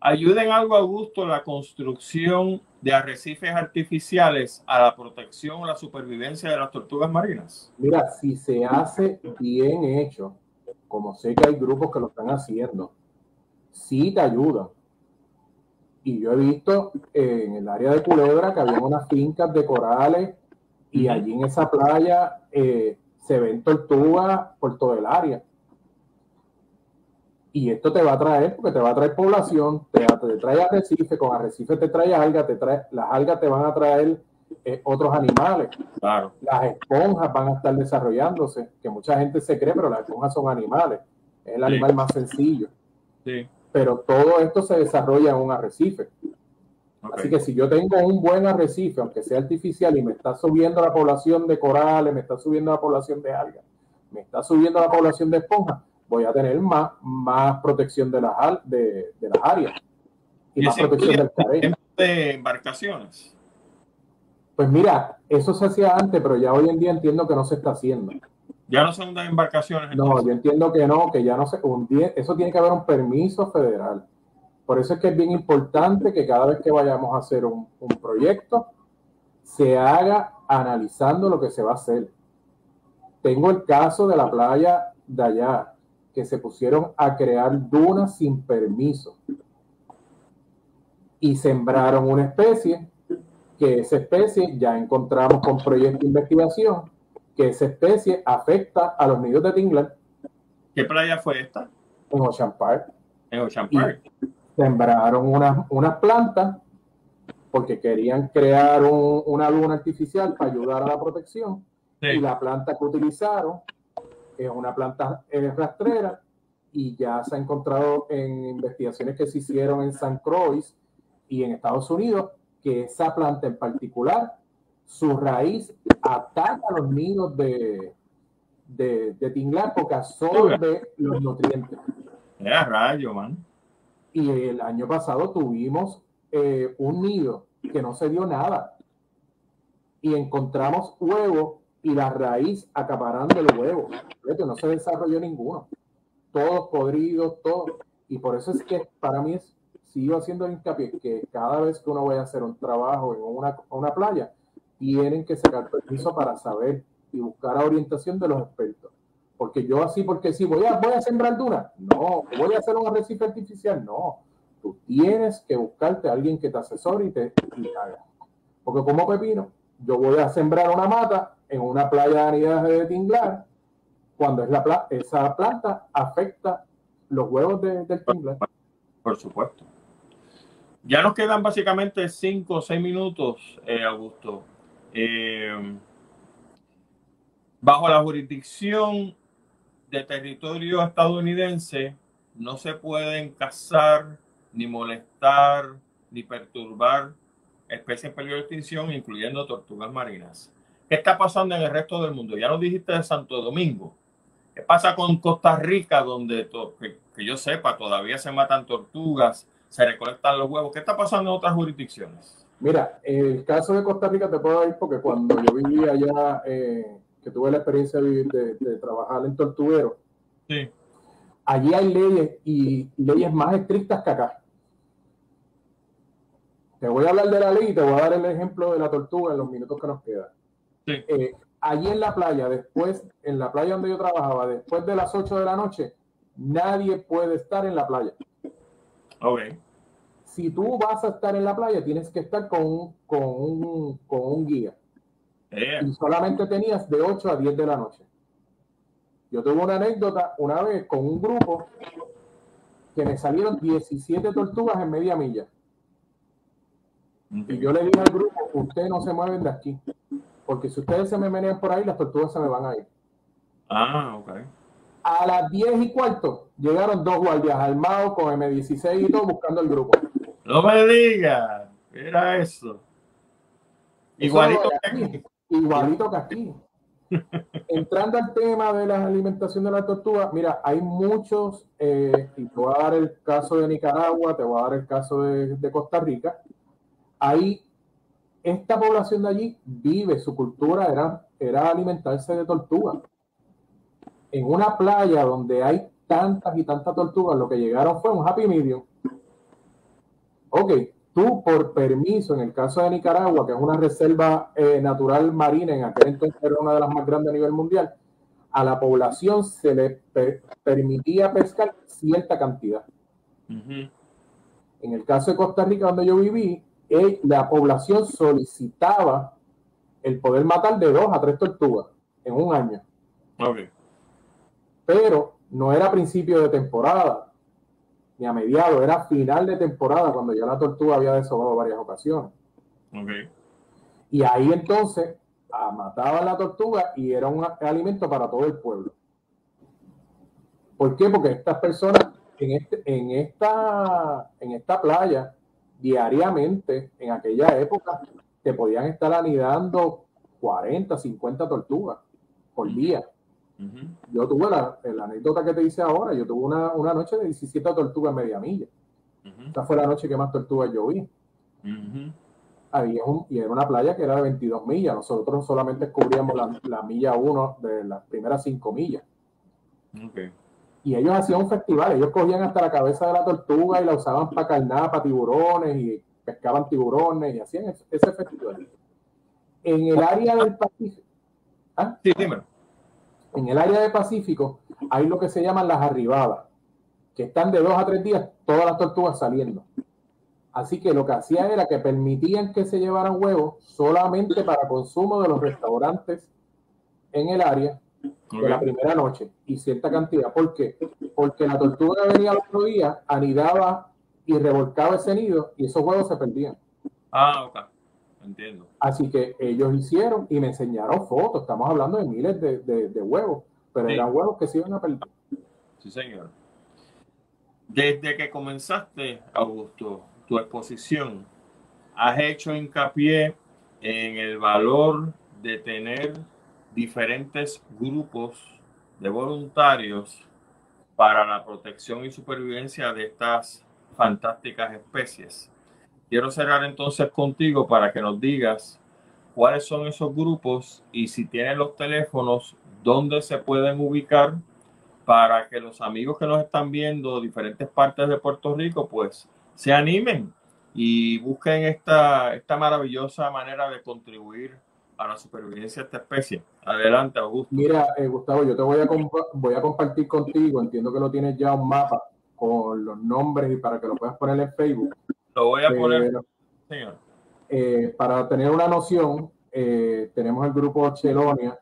¿Ayuden algo, Augusto, la construcción de arrecifes artificiales a la protección o la supervivencia de las tortugas marinas? Mira, si se hace bien hecho, como sé que hay grupos que lo están haciendo, sí te ayuda. Y yo he visto en el área de Culebra que había unas fincas de corales y allí en esa playa eh, se ven tortugas por todo el área. Y esto te va a traer, porque te va a traer población, te, te trae arrecife, con arrecife te trae algas, te trae, las algas te van a traer eh, otros animales. Claro. Las esponjas van a estar desarrollándose, que mucha gente se cree, pero las esponjas son animales. Es el animal más sencillo. Sí pero todo esto se desarrolla en un arrecife. Así que si yo tengo un buen arrecife, aunque sea artificial, y me está subiendo la población de corales, me está subiendo la población de algas, me está subiendo la población de esponjas, voy a tener más, más protección de las, de, de las áreas y, más protección del de embarcaciones? Pues mira, eso se hacía antes, pero ya hoy en día entiendo que no se está haciendo. Ya no son de embarcaciones. No, yo entiendo que no, que ya no se. eso tiene que haber un permiso federal. Por eso es que es bien importante que cada vez que vayamos a hacer un, proyecto, se haga analizando lo que se va a hacer. Tengo el caso de la playa de allá, que se pusieron a crear dunas sin permiso y sembraron una especie, que esa especie ya encontramos con proyecto de investigación que esa especie afecta a los nidos de tinglar. ¿Qué playa fue esta? En Ocean Park. En Ocean Park. sembraron unas, unas plantas porque querían crear una luna artificial para ayudar a la protección. Y la planta que utilizaron es una planta rastrera y ya se ha encontrado en investigaciones que se hicieron en San Croix y en Estados Unidos que esa planta en particular, su raíz ataca a los nidos de, de, de tinglar porque absorbe los nutrientes. Era rayo, man. Y el año pasado tuvimos eh, un nido que no se dio nada. Y encontramos huevos y la raíz acaparando el huevo. No se desarrolló ninguno. Todos podridos, todos. Y por eso es que para mí es, sigo haciendo hincapié que cada vez que uno vaya a hacer un trabajo en una, una playa, tienen que sacar permiso para saber y buscar orientación de los expertos. Porque yo así, porque si voy a, voy a sembrar duna, no, voy a hacer un arrecife artificial, no. Tú tienes que buscarte a alguien que te asesore y te haga. Porque como pepino, yo voy a sembrar una mata en una playa de anidades de tinglar, cuando es la esa planta afecta los huevos del tinglar. Por supuesto. Ya nos quedan básicamente cinco o seis minutos, eh, Augusto. Eh, bajo la jurisdicción de territorio estadounidense no se pueden cazar, ni molestar, ni perturbar especies en peligro de extinción, incluyendo tortugas marinas. ¿Qué está pasando en el resto del mundo? Ya lo dijiste de Santo Domingo. ¿Qué pasa con Costa Rica, donde que, que, yo sepa todavía se matan tortugas, se recolectan los huevos? ¿Qué está pasando en otras jurisdicciones? Mira, el caso de Costa Rica te puedo decir porque cuando yo vivía allá eh, que tuve la experiencia de, de, trabajar en tortuguero, sí. allí hay leyes y leyes más estrictas que acá. Te voy a hablar de la ley y te voy a dar el ejemplo de la tortuga en los minutos que nos quedan. Sí. Eh, allí en la playa, después, en la playa donde yo trabajaba, después de las 8 de la noche, nadie puede estar en la playa. Ok. Si tú vas a estar en la playa, tienes que estar con, con, un, con un guía. Y solamente tenías de 8 a 10 de la noche. Yo tuve una anécdota una vez con un grupo que me salieron 17 tortugas en media milla. Y yo le dije al grupo, ustedes no se mueven de aquí, porque si ustedes se me menean por ahí, las tortugas se me van a ir. Ah, ok. A las 10 y cuarto llegaron dos guardias armados con M16 y todo buscando el grupo. No me digas, era eso. Igualito que aquí igualito que aquí. Entrando al tema de la alimentación de la tortuga, mira, hay muchos, eh, y te voy a dar el caso de Nicaragua, te voy a dar el caso de, Costa Rica. Ahí, esta población de allí vive, su cultura era, era alimentarse de tortuga. En una playa donde hay tantas y tantas tortugas, lo que llegaron fue un happy medium. Ok, tú por permiso, en el caso de Nicaragua, que es una reserva eh, natural marina, en aquel entonces era una de las más grandes a nivel mundial, a la población se le permitía pescar cierta cantidad. En el caso de Costa Rica, donde yo viví, eh, la población solicitaba el poder matar de dos a tres tortugas en un año. Pero no era principio de temporada ni a mediados, era final de temporada cuando ya la tortuga había desobado varias ocasiones. Y ahí entonces mataban la tortuga y era un alimento para todo el pueblo. ¿Por qué? Porque estas personas en, este, en, esta, en esta playa, diariamente, en aquella época, te podían estar anidando 40, 50 tortugas por día. Yo tuve la, anécdota que te hice ahora, yo tuve una, una noche de 17 tortugas media milla. Esta fue la noche que más tortugas yo vi. Ahí y era una playa que era de 22 millas. Nosotros solamente cubríamos la, milla 1 de las primeras 5 millas. Y ellos hacían un festival, ellos cogían hasta la cabeza de la tortuga y la usaban para carnada, para tiburones y pescaban tiburones y hacían ese, festival. En el área del Pacífico. ¿Ah? Sí, dímelo en el área de Pacífico hay lo que se llaman las arribadas, que están de dos a tres días todas las tortugas saliendo. Así que lo que hacían era que permitían que se llevaran huevos solamente para consumo de los restaurantes en el área de la primera noche y cierta cantidad. ¿Por qué? Porque la tortuga venía al otro día, anidaba y revolcaba ese nido y esos huevos se perdían. Ah, ok. Entiendo. Así que ellos hicieron y me enseñaron fotos. Estamos hablando de miles de, huevos, pero eran huevos que se iban a perder. Sí, señor. Desde que comenzaste, Augusto, tu exposición, has hecho hincapié en el valor de tener diferentes grupos de voluntarios para la protección y supervivencia de estas fantásticas especies. Quiero cerrar entonces contigo para que nos digas cuáles son esos grupos y si tienen los teléfonos, dónde se pueden ubicar para que los amigos que nos están viendo de diferentes partes de Puerto Rico, pues se animen y busquen esta, esta maravillosa manera de contribuir a la supervivencia de esta especie. Adelante, Augusto. Mira, eh, Gustavo, yo te voy a, voy a compartir contigo, entiendo que lo tienes ya un mapa con los nombres y para que lo puedas poner en Facebook. Lo voy a poner, señor. Eh, para tener una noción, eh, tenemos el grupo Chelonia,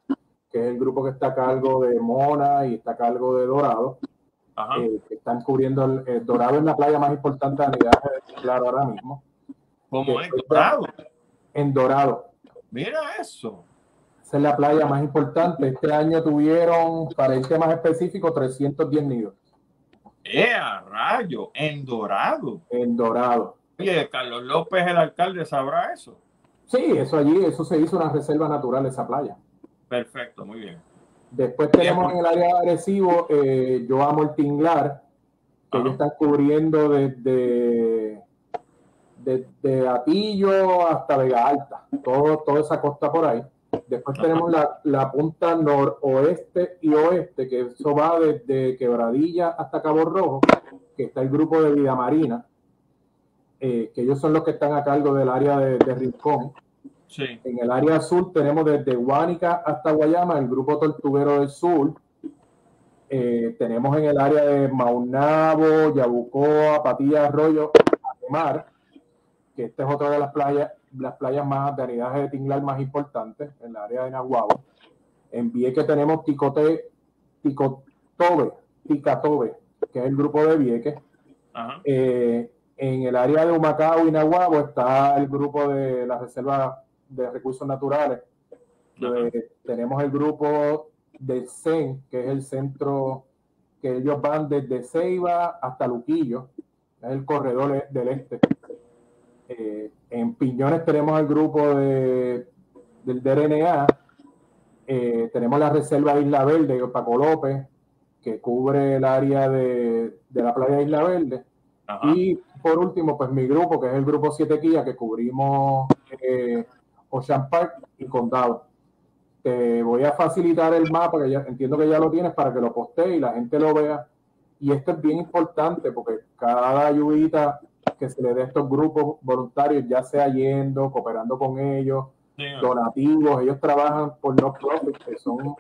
que es el grupo que está a cargo de Mona y está a cargo de Dorado, eh, que están cubriendo el, Dorado en la playa más importante de anidaje de claro ahora mismo. ¿Cómo es Dorado? En Dorado. Mira eso. Esa es la playa más importante. Este año tuvieron, para el tema específico, 310 nidos. ¡Eh, rayo! En Dorado. En Dorado. Oye, Carlos López, el alcalde, sabrá eso. Sí, eso allí, eso se hizo una reserva natural, esa playa. Perfecto, muy bien. Después tenemos en el área agresivo, eh, yo amo el Tinglar, que ellos están cubriendo desde, desde Atillo hasta Vega Alta, todo, toda esa costa por ahí. Después tenemos la, la, punta noroeste y oeste, que eso va desde Quebradilla hasta Cabo Rojo, que está el grupo de Vida Marina, eh, que ellos son los que están a cargo del área de, de Rincón. En el área sur tenemos desde Guánica hasta Guayama el grupo Tortuguero del Sur. Eh, tenemos en el área de Maunabo, Yabucoa, Patilla Arroyo, Mar, que esta es otra de las playas, las playas más de anidaje de tinglar más importantes en el área de Nahuabo. En Vieques tenemos Ticote, Ticotobe, Ticatobe, que es el grupo de Vieques. Eh, en el área de Humacao y Nahuabo está el grupo de la Reserva de recursos naturales. tenemos el grupo de CEN, que es el centro que ellos van desde Ceiba hasta Luquillo, es el corredor del este. Eh, en Piñones tenemos el grupo de, del DRNA, eh, tenemos la reserva de Isla Verde, Paco López, que cubre el área de, de la playa de Isla Verde. Y por último, pues mi grupo, que es el grupo 7 Quilla, que cubrimos eh, Ocean Park y Condado. Te voy a facilitar el mapa, que ya entiendo que ya lo tienes, para que lo postee y la gente lo vea. Y esto es bien importante porque cada ayudita que se le dé a estos grupos voluntarios, ya sea yendo, cooperando con ellos, donativos, ellos trabajan por no profit, que son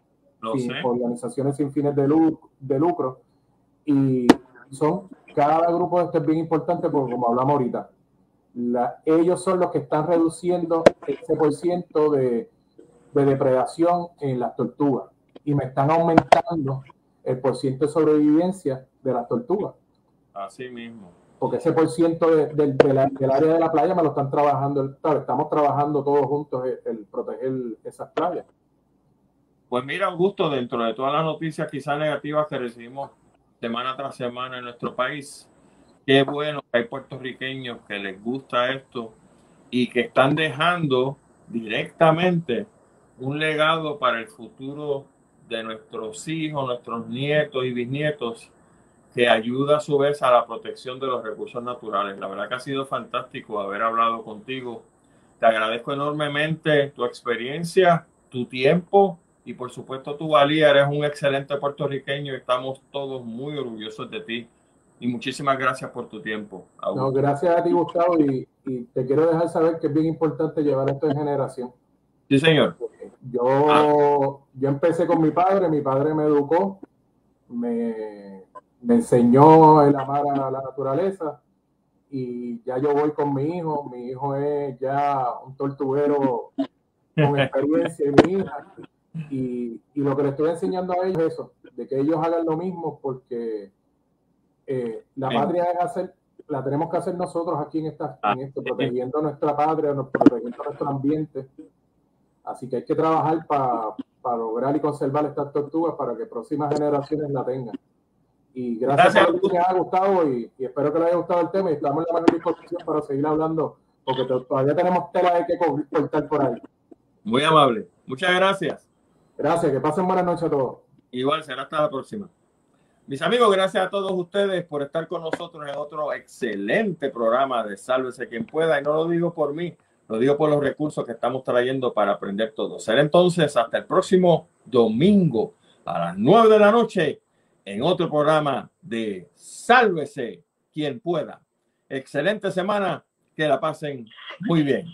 organizaciones sin fines de lucro, de lucro, y son cada grupo de estos es bien importante porque como hablamos ahorita, ellos son los que están reduciendo ese por ciento de, depredación en las tortugas y me están aumentando el por ciento de sobrevivencia de las tortugas. Así mismo. Porque ese por ciento del área de la playa me lo están trabajando, estamos trabajando todos juntos el, proteger esas playas. Pues mira, Augusto, dentro de todas las noticias quizás negativas que recibimos semana tras semana en nuestro país, Qué bueno que hay puertorriqueños que les gusta esto y que están dejando directamente un legado para el futuro de nuestros hijos, nuestros nietos y bisnietos, que ayuda a su vez a la protección de los recursos naturales. La verdad que ha sido fantástico haber hablado contigo. Te agradezco enormemente tu experiencia, tu tiempo y por supuesto tu valía. Eres un excelente puertorriqueño y estamos todos muy orgullosos de ti y muchísimas gracias por tu tiempo. No, gracias a ti, Gustavo, y, te quiero dejar saber que es bien importante llevar esto en generación. Sí, señor. Yo, ah. yo empecé con mi padre, mi padre me educó, me, me enseñó el amar a la naturaleza y ya yo voy con mi hijo, mi hijo es ya un tortuguero con experiencia y mi hija. Y, y lo que le estoy enseñando a ellos es eso, de que ellos hagan lo mismo porque eh, la patria es hacer, la tenemos que hacer nosotros aquí en, esta, en esto, protegiendo nuestra patria, protegiendo nuestro ambiente. Así que hay que trabajar para lograr y conservar estas tortugas para que próximas generaciones la tengan. Y gracias, por lo que haya gustado y, espero que les haya gustado el tema y estamos en la mejor disposición para seguir hablando porque todavía tenemos tela de que cortar por ahí. Muy amable. Muchas gracias. Gracias, que pasen buenas noches a todos. Igual, será hasta la próxima. Mis amigos, gracias a todos ustedes por estar con nosotros en otro excelente programa de Sálvese quien pueda. Y no lo digo por mí, lo digo por los recursos que estamos trayendo para aprender todo. Será entonces hasta el próximo domingo a las 9 de la noche en otro programa de Sálvese quien pueda. Excelente semana, que la pasen muy bien.